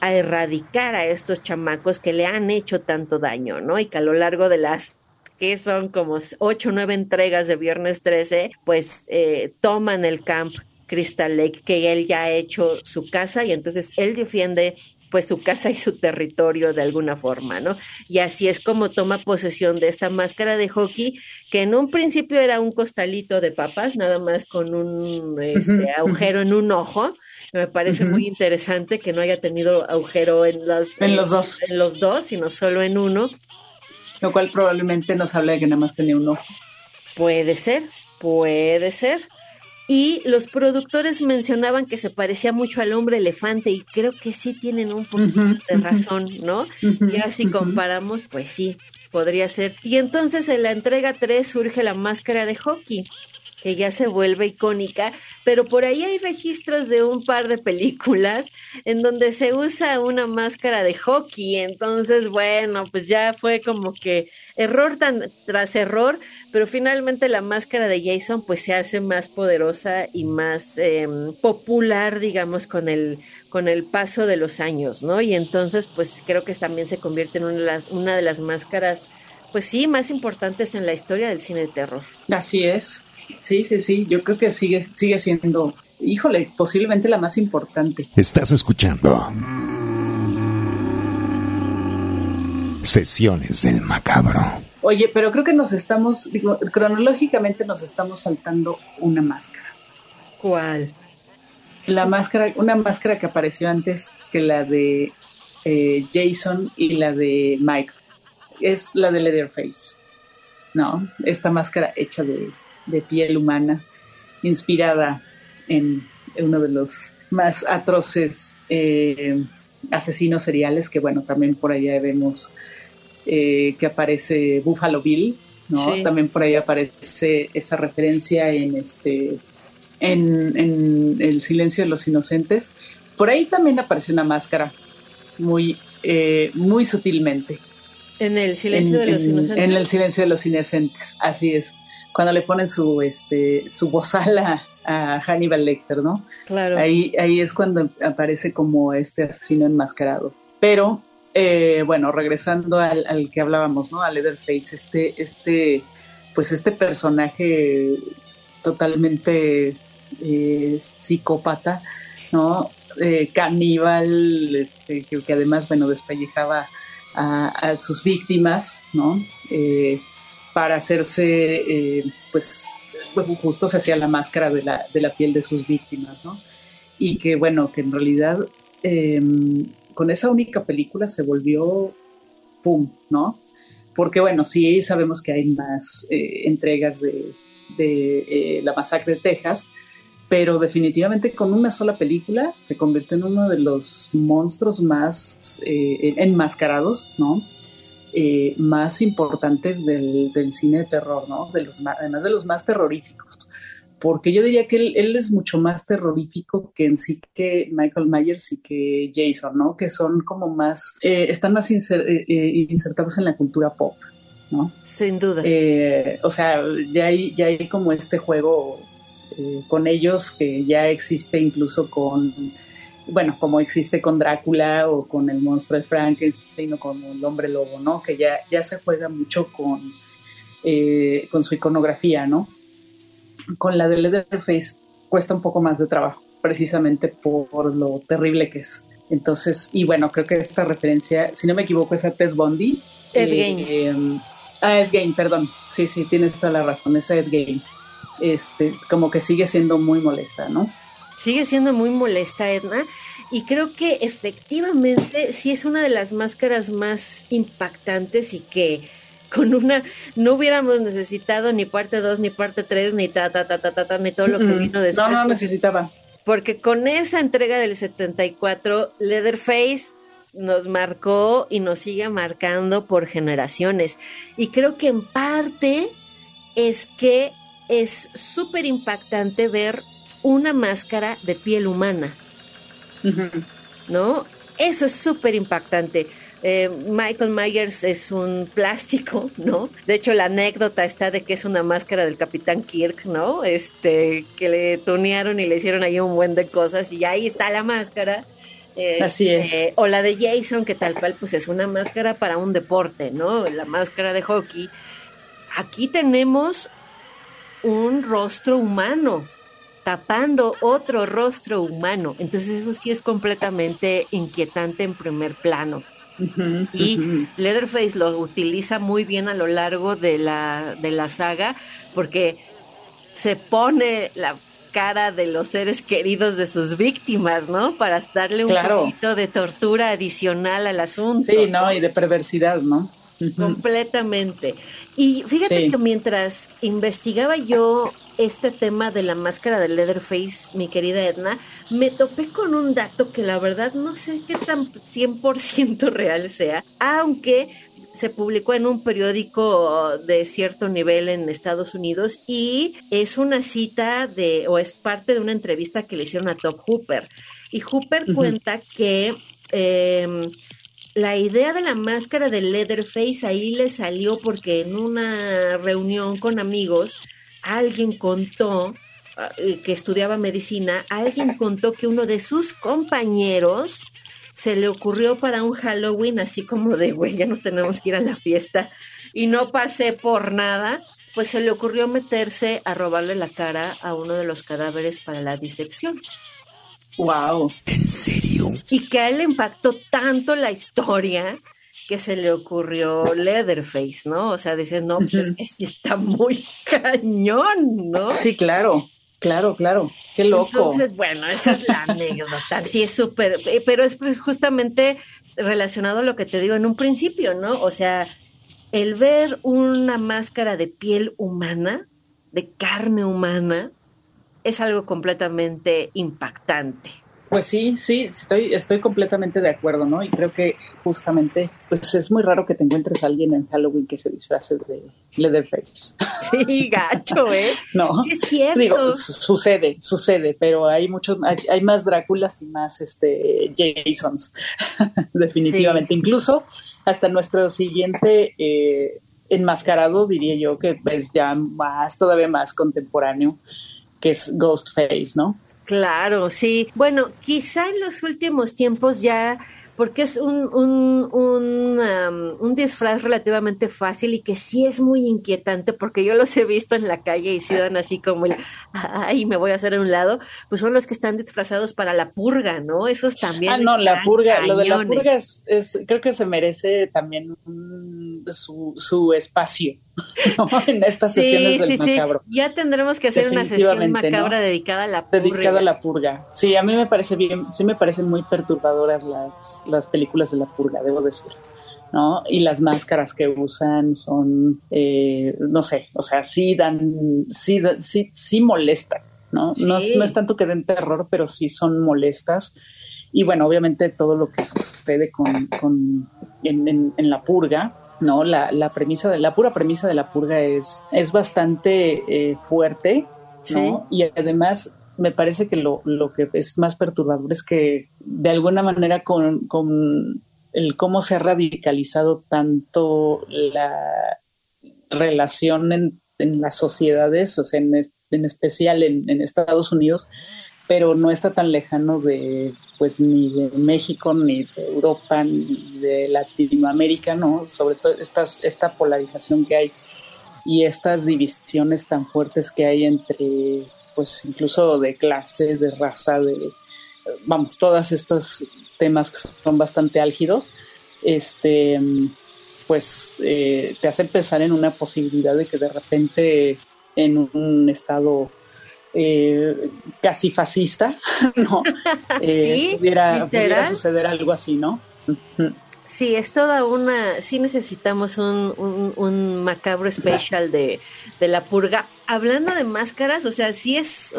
a erradicar a estos chamacos que le han hecho tanto daño, ¿no? Y que a lo largo de las que son como ocho o nueve entregas de Viernes 13, pues eh, toman el camp Crystal Lake, que él ya ha hecho su casa y entonces él defiende pues su casa y su territorio de alguna forma, ¿no? Y así es como toma posesión de esta máscara de hockey, que en un principio era un costalito de papas, nada más con un este, agujero en un ojo. Me parece muy interesante que no haya tenido agujero en los, en los dos. En los dos, sino solo en uno. Lo cual probablemente nos habla de que nada más tenía un ojo. Puede ser, puede ser. Y los productores mencionaban que se parecía mucho al hombre elefante y creo que sí tienen un poquito de razón, ¿no? y así comparamos, pues sí, podría ser. Y entonces en la entrega 3 surge la máscara de hockey que ya se vuelve icónica, pero por ahí hay registros de un par de películas en donde se usa una máscara de hockey, entonces bueno, pues ya fue como que error tras error, pero finalmente la máscara de Jason pues se hace más poderosa y más em, popular, digamos, con el, con el paso de los años, ¿no? Y entonces pues creo que también se convierte en una de las, una de las máscaras pues sí, más importantes en la historia del cine de terror. Así es. Sí, sí, sí, yo creo que sigue, sigue siendo, híjole, posiblemente la más importante. Estás escuchando Sesiones del Macabro. Oye, pero creo que nos estamos, digo, cronológicamente nos estamos saltando una máscara. ¿Cuál? La máscara, una máscara que apareció antes que la de eh, Jason y la de Mike. Es la de Leatherface. ¿No? Esta máscara hecha de de piel humana, inspirada en uno de los más atroces eh, asesinos seriales, que bueno, también por allá vemos eh, que aparece Buffalo Bill, ¿no? También por ahí aparece esa referencia en este en, en, El silencio de los inocentes. Por ahí también aparece una máscara muy, eh, muy sutilmente. En el silencio de los inocentes. En el silencio de los inocentes, así es cuando le ponen su este su bozal a, Hannibal Lecter, ¿no? Claro. Ahí, ahí es cuando aparece como este asesino enmascarado. Pero, eh, bueno, regresando al, que hablábamos, ¿no? A Leatherface, este, este, pues este personaje totalmente eh, psicópata, ¿no? Eh, caníbal, este, que, además, bueno, despellejaba a, a sus víctimas, ¿no? Para hacerse, eh, pues, justo se hacía la máscara de la, de la piel de sus víctimas, ¿no? Y que, bueno, que en realidad em, con esa única película se volvió ¡pum!, ¿no? Porque, bueno, sí sabemos que hay más eh, entregas de, de eh, la masacre de Texas, pero definitivamente con una sola película se convirtió en uno de los monstruos más enmascarados, ¿no? Eh, más importantes del, cine de terror, ¿no? De los además de los más terroríficos. Porque yo diría que él, es mucho más terrorífico que en sí que Michael Myers y que Jason, ¿no? Que son como más, eh, están más insertados en la cultura pop, ¿no? Sin duda. o sea, ya hay, ya hay como este juego eh, con ellos que ya existe incluso con, bueno, como existe con Drácula o con el monstruo de Frankenstein o con el hombre lobo, ¿no? Que ya, ya se juega mucho con, eh, con su iconografía, ¿no? Con la de Leatherface cuesta un poco más de trabajo, precisamente por lo terrible que es. Entonces, y bueno, creo que esta referencia, si no me equivoco, es a Ted Bundy. Ed eh, ah, Ed Gein, perdón. Sí, sí, tienes toda la razón, es Ed Gein este, como que sigue siendo muy molesta, ¿no? Sigue siendo muy molesta, Edna, y creo que efectivamente sí es una de las máscaras más impactantes y que con una no hubiéramos necesitado ni parte 2, ni parte 3, ni ta, ta, ta, ta, ta, ta, ni todo lo que vino después. No, no necesitaba. Porque con esa entrega del 74, Leatherface nos marcó y nos sigue marcando por generaciones. Y creo que en parte es que es súper impactante ver una máscara de piel humana, ¿no? Eso es súper impactante. Eh, Michael Myers es un plástico, ¿no? De hecho, la anécdota está de que es una máscara del Capitán Kirk, ¿no? Este, que le tunearon y le hicieron ahí un buen de cosas y ahí está la máscara. Así es. Este, o la de Jason, que tal cual, pues es una máscara para un deporte, ¿no? La máscara de hockey. Aquí tenemos un rostro humano tapando otro rostro humano. Entonces eso sí es completamente inquietante en primer plano. y Leatherface lo utiliza muy bien a lo largo de la, de la saga porque se pone la cara de los seres queridos de sus víctimas, ¿no? Para darle un poquito de tortura adicional al asunto. Sí, no, y de perversidad, ¿no? Completamente. Y fíjate que mientras investigaba yo este tema de la máscara de Leatherface, mi querida Edna, me topé con un dato que la verdad no sé qué tan 100% real sea, aunque se publicó en un periódico de cierto nivel en Estados Unidos y es una cita de, o es parte de una entrevista que le hicieron a Top Hooper. Y Hooper cuenta que em, la idea de la máscara de Leatherface ahí le salió porque en una reunión con amigos alguien contó ah, eh, que estudiaba medicina, alguien contó que uno de sus compañeros se le ocurrió para un Halloween así como de, güey, ya nos tenemos que ir a la fiesta y no pasé por nada, pues se le ocurrió meterse a robarle la cara a uno de los cadáveres para la disección. Wow. ¿En serio? Y que a él le impactó tanto la historia que se le ocurrió Leatherface, ¿no? O sea, dicen, no, pues es que sí está muy cañón, ¿no? Sí, claro, claro, claro. Qué loco. Entonces, bueno, esa es la anécdota. Sí, es súper, eh, pero es justamente relacionado a lo que te digo en un principio, ¿no? O sea, el ver una máscara de piel humana, de carne humana, es algo completamente impactante. Pues sí, sí, estoy, estoy completamente de acuerdo, ¿no? Y creo que justamente, pues es muy raro que te encuentres a alguien en Halloween que se disfrace de Leatherface. Sí, gacho, ¿eh? no. Sí, es cierto. Digo, sucede, sucede, pero hay muchos, hay, más Dráculas y más este Jasons, definitivamente. Incluso hasta nuestro siguiente eh, enmascarado, diría yo, que es ya más, todavía más contemporáneo, que es Ghostface, ¿no? Claro, sí. Bueno, quizá en los últimos tiempos ya porque es un, un, un, un, disfraz relativamente fácil y que sí es muy inquietante, porque yo los he visto en la calle y se dan así como el, ay, me voy a hacer a un lado, pues son los que están disfrazados para la purga, ¿no? Esos también. Ah, no, la purga, lo de la purga es, creo que se merece también su, su espacio. ¿no? en estas sesiones del macabro. Ya tendremos que hacer una sesión macabra dedicada a la purga. Dedicada a la purga. Sí, a mí me parece bien, sí me parecen muy perturbadoras las, las películas de la purga, debo decir. ¿no? Y las máscaras que usan son, eh, no sé, o sea, sí dan, sí, sí, sí molestan, ¿no? No, no es tanto que den terror, pero sí son molestas. Y bueno, obviamente todo lo que sucede con, con en, en, la purga, ¿no? La, la, premisa de la pura premisa de la purga es, es bastante eh, fuerte, ¿no? Y además me parece que lo, lo que es más perturbador es que de alguna manera con, con el cómo se ha radicalizado tanto la relación en, en las sociedades, o sea, en, en especial en, en, Estados Unidos, pero no está tan lejano de, pues, ni de México, ni de Europa, ni de Latinoamérica, ¿no? Sobre todo estas, esta polarización que hay y estas divisiones tan fuertes que hay entre, pues, incluso de clase, de raza, de, vamos, todos estos temas que son bastante álgidos, este, pues eh, te hace pensar en una posibilidad de que de repente en un estado eh, casi fascista, ¿no? Eh, pudiera, pudiera, suceder algo así, ¿no? Sí, es toda una. Sí, necesitamos un, un, macabro especial de, de, la purga. Hablando de máscaras, o sea, sí es.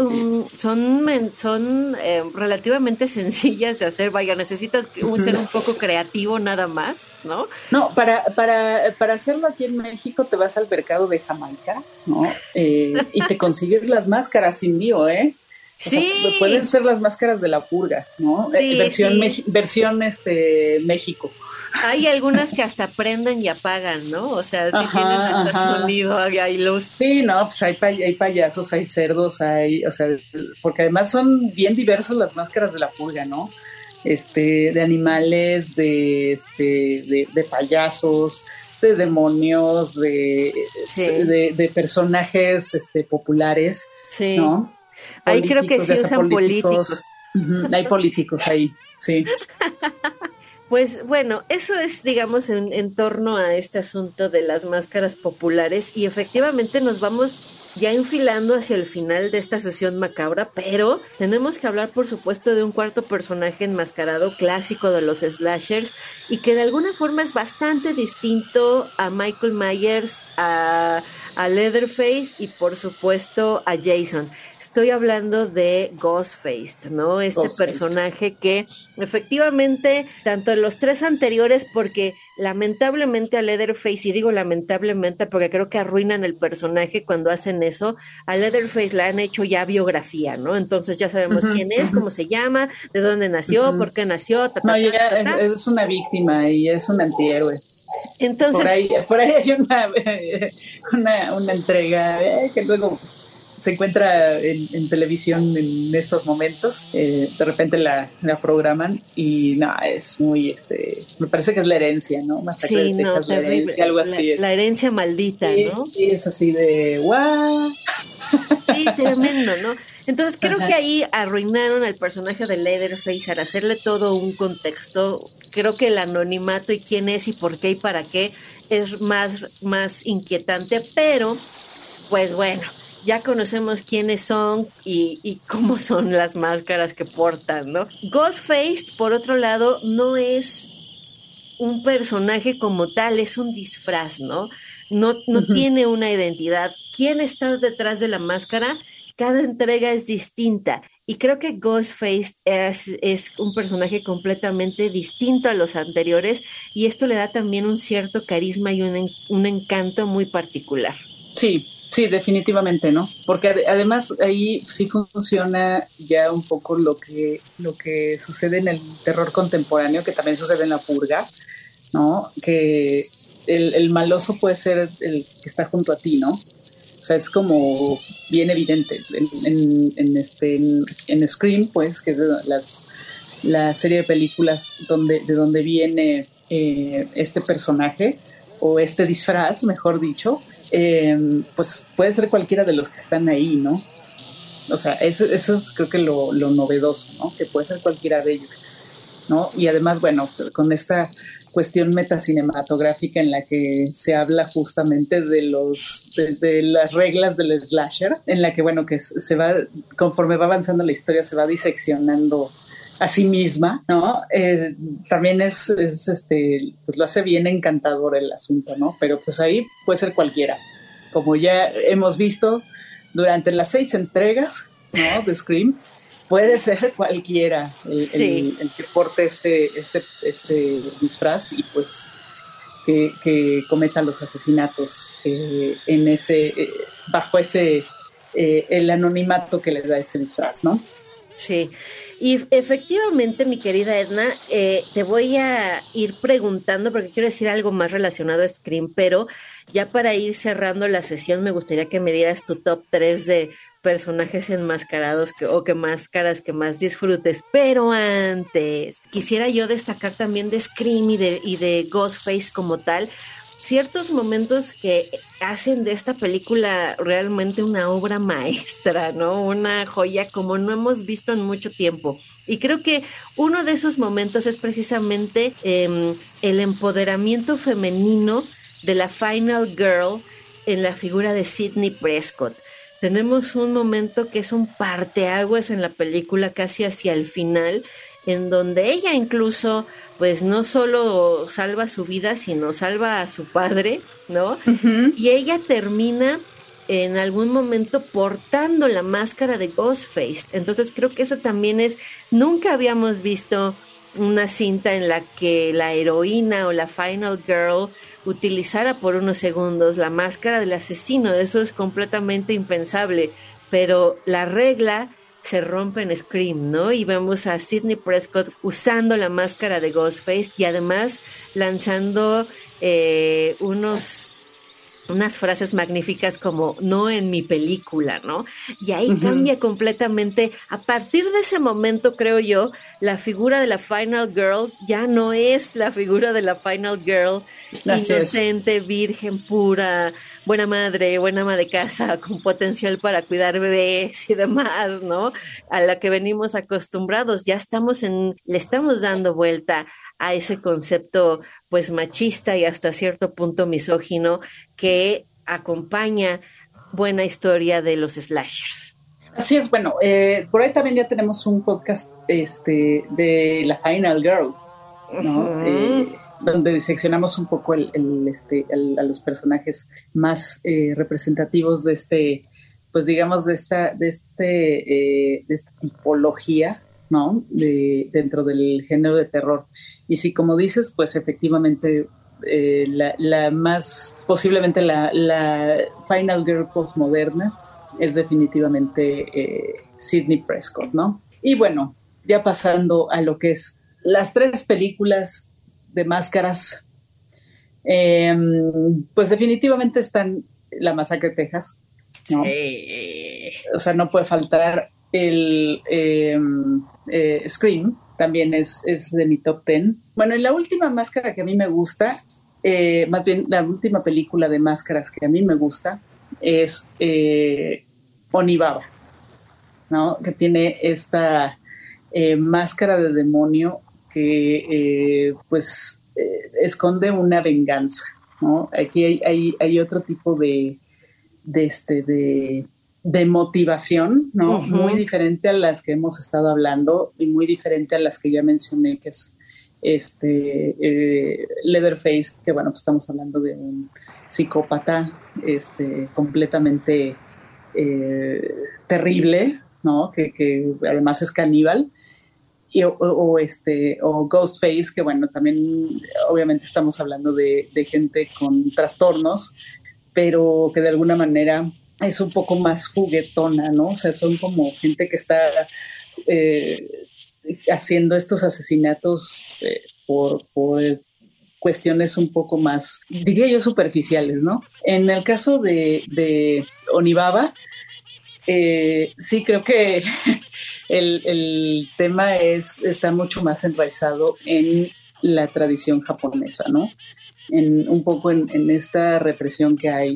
son son eh, relativamente sencillas de hacer. Vaya, necesitas ser un poco creativo nada más, ¿no? No, para, para, para hacerlo aquí en México te vas al mercado de Jamaica, ¿no? Eh, y te consigues las máscaras sin lío, ¿eh? Sí. pueden ser las máscaras de la purga, ¿no? Eh, versión, versión este, México. Hay algunas que hasta prenden y apagan, ¿no? O sea, sí tienen hasta sonido, hay luz. Sí, no, pues hay, hay payasos, hay cerdos, hay, o sea, porque además son bien diversas las máscaras de la purga, ¿no? Este, de animales, de, este, de, de payasos, de demonios, de, de, de, personajes este, populares, sí. ¿no? Ahí creo que sí usan políticos. hay políticos ahí, sí. Pues bueno, eso es, digamos, en, en, torno a este asunto de las máscaras populares y efectivamente nos vamos ya enfilando hacia el final de esta sesión macabra, pero tenemos que hablar, por supuesto, de un cuarto personaje enmascarado clásico de los slashers y que de alguna forma es bastante distinto a Michael Myers, a a Leatherface y por supuesto a Jason. Estoy hablando de Ghostface, ¿no? Este personaje que efectivamente, tanto en los tres anteriores, porque lamentablemente a Leatherface, y digo lamentablemente porque creo que arruinan el personaje cuando hacen eso, a Leatherface le han hecho ya biografía, ¿no? Entonces ya sabemos quién es, cómo se llama, de dónde nació, por qué nació. no, ya es, una víctima y es un antihéroe. Entonces, por ahí, por ahí hay una, una, una entrega eh, que luego se encuentra en, televisión en estos momentos. Eh, de repente la, la, programan y no, es muy, este, me parece que es la herencia, ¿no? Más sí, no, la herencia, algo así. La, la herencia maldita, ¿no? Sí, es así de, ¡guau! Sí, tremendo, ¿no? Entonces creo que ahí arruinaron al personaje de Leatherface al hacerle todo un contexto. Creo que el anonimato y quién es y por qué y para qué es más, más inquietante, pero pues bueno, ya conocemos quiénes son y, y, cómo son las máscaras que portan, ¿no? Ghostface, por otro lado, no es un personaje como tal, es un disfraz, ¿no? No, no tiene una identidad. ¿Quién está detrás de la máscara? cada entrega es distinta. Y creo que Ghostface es, un personaje completamente distinto a los anteriores y esto le da también un cierto carisma y un, un encanto muy particular. Sí, sí, definitivamente, ¿no? Porque además ahí sí funciona ya un poco lo que, lo que sucede en el terror contemporáneo, que también sucede en la purga, ¿no? Que el, el maloso puede ser el que está junto a ti, ¿no? Sea, es como bien evidente. En, en, este, en, Scream, pues, que es la serie de películas donde, de donde viene eh, este personaje, o este disfraz, mejor dicho, em, pues puede ser cualquiera de los que están ahí, ¿no? O sea, eso, eso es creo que lo, lo novedoso, ¿no? Que puede ser cualquiera de ellos, ¿no? Y además, bueno, con esta cuestión metacinematográfica en la que se habla justamente de los de, las reglas del slasher, en la que bueno que se va conforme va avanzando la historia se va diseccionando a sí misma, ¿no? Eh, también es, es, este, pues lo hace bien encantador el asunto, ¿no? Pero pues ahí puede ser cualquiera. Como ya hemos visto durante las seis entregas, ¿no? De Scream, puede ser cualquiera el, que porte este, este, este disfraz y pues que, cometa los asesinatos eh, en ese, eh, bajo ese, eh, el anonimato que le da ese disfraz, ¿no? Sí, y efectivamente, mi querida Edna, eh, te voy a ir preguntando porque quiero decir algo más relacionado a Scream, pero ya para ir cerrando la sesión me gustaría que me dieras tu top 3 de personajes enmascarados que, o que máscaras que más disfrutes. Pero antes, quisiera yo destacar también de Scream y de, y de Ghostface como tal, ciertos momentos que hacen de esta película realmente una obra maestra, ¿no? Una joya como no hemos visto en mucho tiempo. Y creo que uno de esos momentos es precisamente em, el empoderamiento femenino de la Final Girl en la figura de Sidney Prescott. Tenemos un momento que es un parteaguas en la película casi hacia el final, en donde ella incluso, pues no solo salva su vida, sino salva a su padre, ¿no? Y ella termina en algún momento portando la máscara de Ghostface. Entonces creo que eso también es, nunca habíamos visto una cinta en la que la heroína o la final girl utilizara por unos segundos la máscara del asesino. Eso es completamente impensable. Pero la regla se rompe en Scream, ¿no? Y vemos a Sidney Prescott usando la máscara de Ghostface y además lanzando eh, unos unas frases magníficas como no en mi película, ¿no? Y ahí cambia completamente. A partir de ese momento, creo yo, la figura de la Final Girl ya no es la figura de la Final Girl inocente, virgen, pura, buena madre, buena ama de casa, con potencial para cuidar bebés y demás, ¿no? A la que venimos acostumbrados. Ya estamos en, le estamos dando vuelta a ese concepto, pues machista y hasta cierto punto misógino que acompaña buena historia de los slashers. Así es, bueno, eh, por ahí también ya tenemos un podcast este, de la Final Girl, ¿no? Eh, donde diseccionamos un poco el, este, a los personajes más eh, representativos de este, pues digamos, de esta, de este, de esta tipología, ¿no? De, dentro del género de terror. Y si, como dices, pues efectivamente eh, la, más, posiblemente la, Final Girl postmoderna es definitivamente eh, Sidney Prescott, ¿no? Y bueno, ya pasando a lo que es las tres películas de máscaras, em, pues definitivamente están La Masacre de Texas, ¿no? O sea, no puede faltar el em, eh, Scream, también es, es, de mi top ten. Bueno, y la última máscara que a mí me gusta, eh, más bien la última película de máscaras que a mí me gusta es eh, Onibaba, ¿no? Que tiene esta eh, máscara de demonio que pues esconde una venganza, ¿no? Aquí hay, hay, hay otro tipo de, de, este, de de motivación, ¿no? Muy diferente a las que hemos estado hablando y muy diferente a las que ya mencioné, que es este eh, Leatherface, que bueno, pues estamos hablando de un psicópata este, completamente eh, terrible, ¿no? Que, que, además es caníbal. Y, o, este o Ghostface que bueno también obviamente estamos hablando de, de gente con trastornos pero que de alguna manera es un poco más juguetona, ¿no? O sea, son como gente que está eh, haciendo estos asesinatos eh, por, cuestiones un poco más, diría yo, superficiales, ¿no? En el caso de, Onibaba, eh, sí creo que el, tema es, está mucho más enraizado en la tradición japonesa, ¿no? En, un poco en esta represión que hay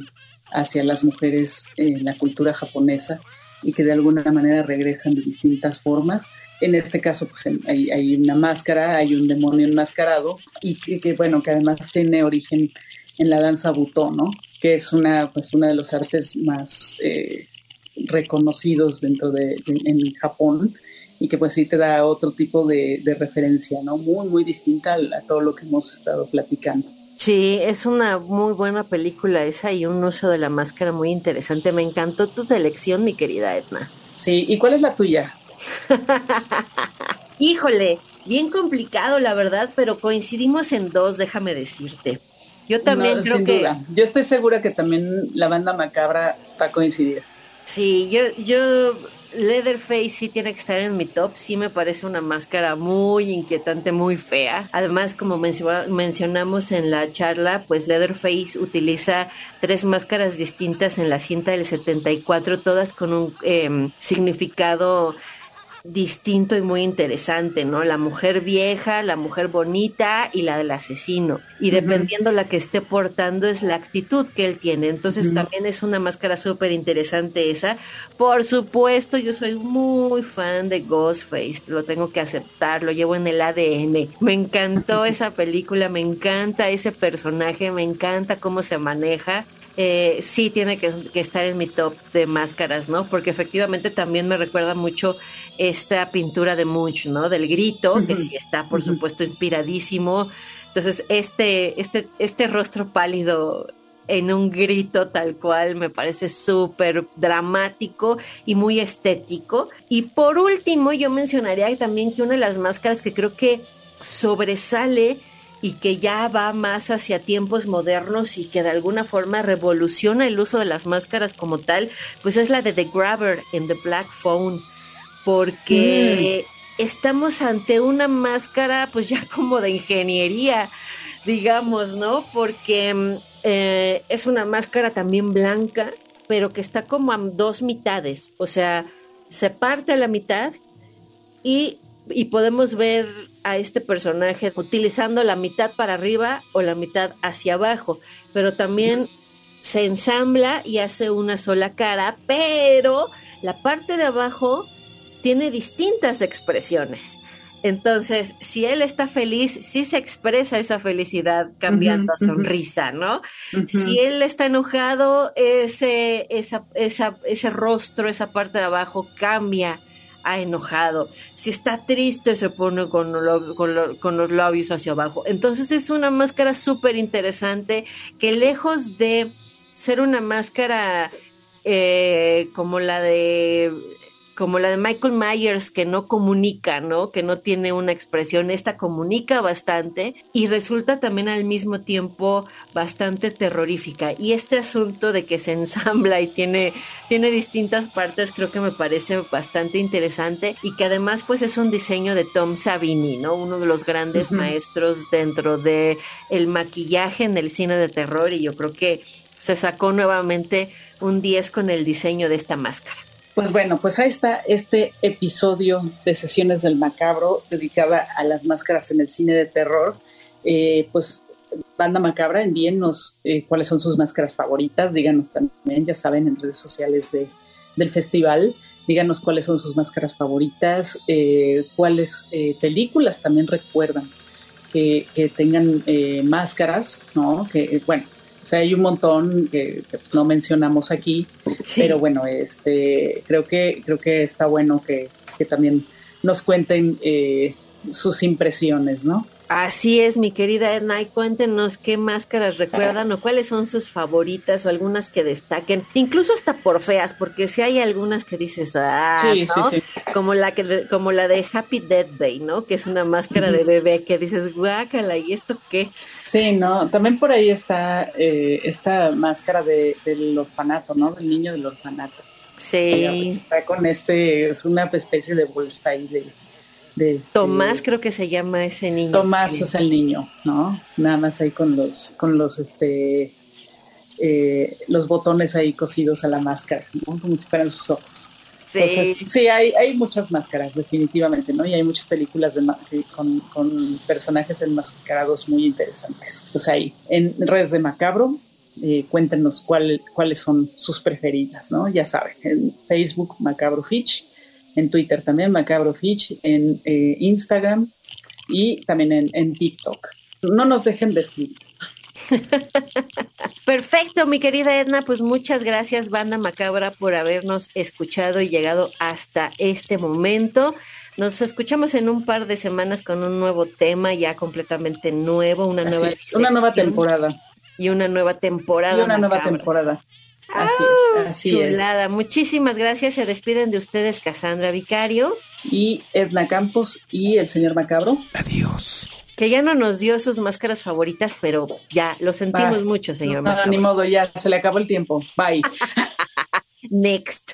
hacia las mujeres en la cultura japonesa y que de alguna manera regresan de distintas formas. En este caso, pues hay, una máscara, hay un demonio enmascarado y que, bueno, que además tiene origen en la danza butó, ¿no? Que es una, pues, una de los artes más eh, reconocidos dentro de, en Japón y que pues sí te da otro tipo de, referencia, ¿no? Muy, muy distinta a todo lo que hemos estado platicando. Sí, es una muy buena película esa y un uso de la máscara muy interesante. Me encantó tu selección, mi querida Edna. Sí, ¿y cuál es la tuya? Híjole, bien complicado la verdad, pero coincidimos en dos, déjame decirte. Yo también creo que... Yo estoy segura que también la banda macabra va a coincidir. Sí, yo, yo Leatherface sí tiene que estar en mi top, sí me parece una máscara muy inquietante, muy fea. Además, como mencionamos en la charla, pues Leatherface utiliza tres máscaras distintas en la cinta del 74, todas con un em, significado distinto y muy interesante, ¿no? La mujer vieja, la mujer bonita y la del asesino. Y dependiendo la que esté portando es la actitud que él tiene. Entonces también es una máscara súper interesante esa. Por supuesto, yo soy muy fan de Ghostface, lo tengo que aceptar, lo llevo en el ADN. Me encantó esa película, me encanta ese personaje, me encanta cómo se maneja eh, sí tiene que, estar en mi top de máscaras, ¿no? Porque efectivamente también me recuerda mucho esta pintura de Munch, ¿no? Del grito, que sí está, por supuesto, inspiradísimo. Entonces, este, este, este rostro pálido en un grito tal cual me parece súper dramático y muy estético. Y por último, yo mencionaría también que una de las máscaras que creo que sobresale y que ya va más hacia tiempos modernos y que de alguna forma revoluciona el uso de las máscaras como tal, pues es la de The Grabber en The Black Phone, porque mm. estamos ante una máscara pues ya como de ingeniería, digamos, ¿no? Porque eh, es una máscara también blanca, pero que está como a dos mitades, o sea, se parte a la mitad y y podemos ver a este personaje utilizando la mitad para arriba o la mitad hacia abajo, pero también se ensambla y hace una sola cara, pero la parte de abajo tiene distintas expresiones. Entonces, si él está feliz, sí se expresa esa felicidad cambiando a sonrisa, ¿no? Si él está enojado, ese, esa, esa, ese rostro, esa parte de abajo cambia ha enojado, si está triste se pone con, con, los labios hacia abajo. Entonces es una máscara súper interesante que lejos de ser una máscara eh, como la de como la de Michael Myers, que no comunica, ¿no? Que no tiene una expresión. Esta comunica bastante y resulta también al mismo tiempo bastante terrorífica. Y este asunto de que se ensambla y tiene, tiene distintas partes, creo que me parece bastante interesante y que además, pues, es un diseño de Tom Savini, ¿no? Uno de los grandes maestros dentro de el maquillaje en el cine de terror y yo creo que se sacó nuevamente un 10 con el diseño de esta máscara. Pues bueno, pues ahí está este episodio de Sesiones del Macabro dedicada a las máscaras en el cine de terror. Eh, pues Banda Macabra, envíennos eh, cuáles son sus máscaras favoritas, díganos también, ya saben, en redes sociales de, del festival, díganos cuáles son sus máscaras favoritas, eh, cuáles películas también recuerdan que, que tengan máscaras, ¿no? Que, bueno, o sea, hay un montón que, no mencionamos aquí, pero bueno, este, creo que creo que está bueno que, que también nos cuenten eh, sus impresiones, ¿no? Así es, mi querida Edna, y cuéntenos qué máscaras recuerdan o cuáles son sus favoritas o algunas que destaquen, incluso hasta por feas, porque si hay algunas que dices, ah, ¿no? Como la que, como la de Happy Death Day, ¿no? Que es una máscara de bebé que dices, guácala, ¿y esto qué? Sí, no, también por ahí está eh, esta máscara de, del orfanato, ¿no? Del niño del orfanato. Sí. Está con este, es una especie de bolsa ahí de este, Tomás creo que se llama ese niño. Tomás es el niño, ¿no? Nada más ahí con los, con los, este, eh, los botones ahí cosidos a la máscara, ¿no? Como si fueran sus ojos. Sí, sí hay, hay muchas máscaras, definitivamente, ¿no? Y hay muchas películas de, con, con personajes enmascarados muy interesantes. Pues ahí, en redes de Macabro, eh, cuéntenos cuál, cuáles son sus preferidas, ¿no? Ya saben, en Facebook Macabro Fitch en Twitter también, Macabro Fitch, en eh, Instagram y también en, TikTok. No nos dejen de escribir. Perfecto, mi querida Edna, pues muchas gracias, Banda Macabra, por habernos escuchado y llegado hasta este momento. Nos escuchamos en un par de semanas con un nuevo tema ya completamente nuevo, una nueva una nueva temporada y una nueva temporada. Y una nueva temporada. Así es, así chulada. Muchísimas gracias. Se despiden de ustedes Cassandra Vicario. Y Edna Campos y el señor Macabro. Adiós. Que ya no nos dio sus máscaras favoritas, pero ya lo sentimos mucho, señor no, Macabro. Ni modo, ya se le acabó el tiempo. Bye. Next.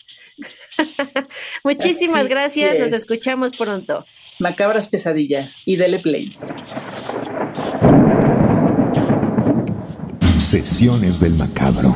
Muchísimas gracias. Nos escuchamos pronto. Macabras pesadillas y dele play. Sesiones del Macabro.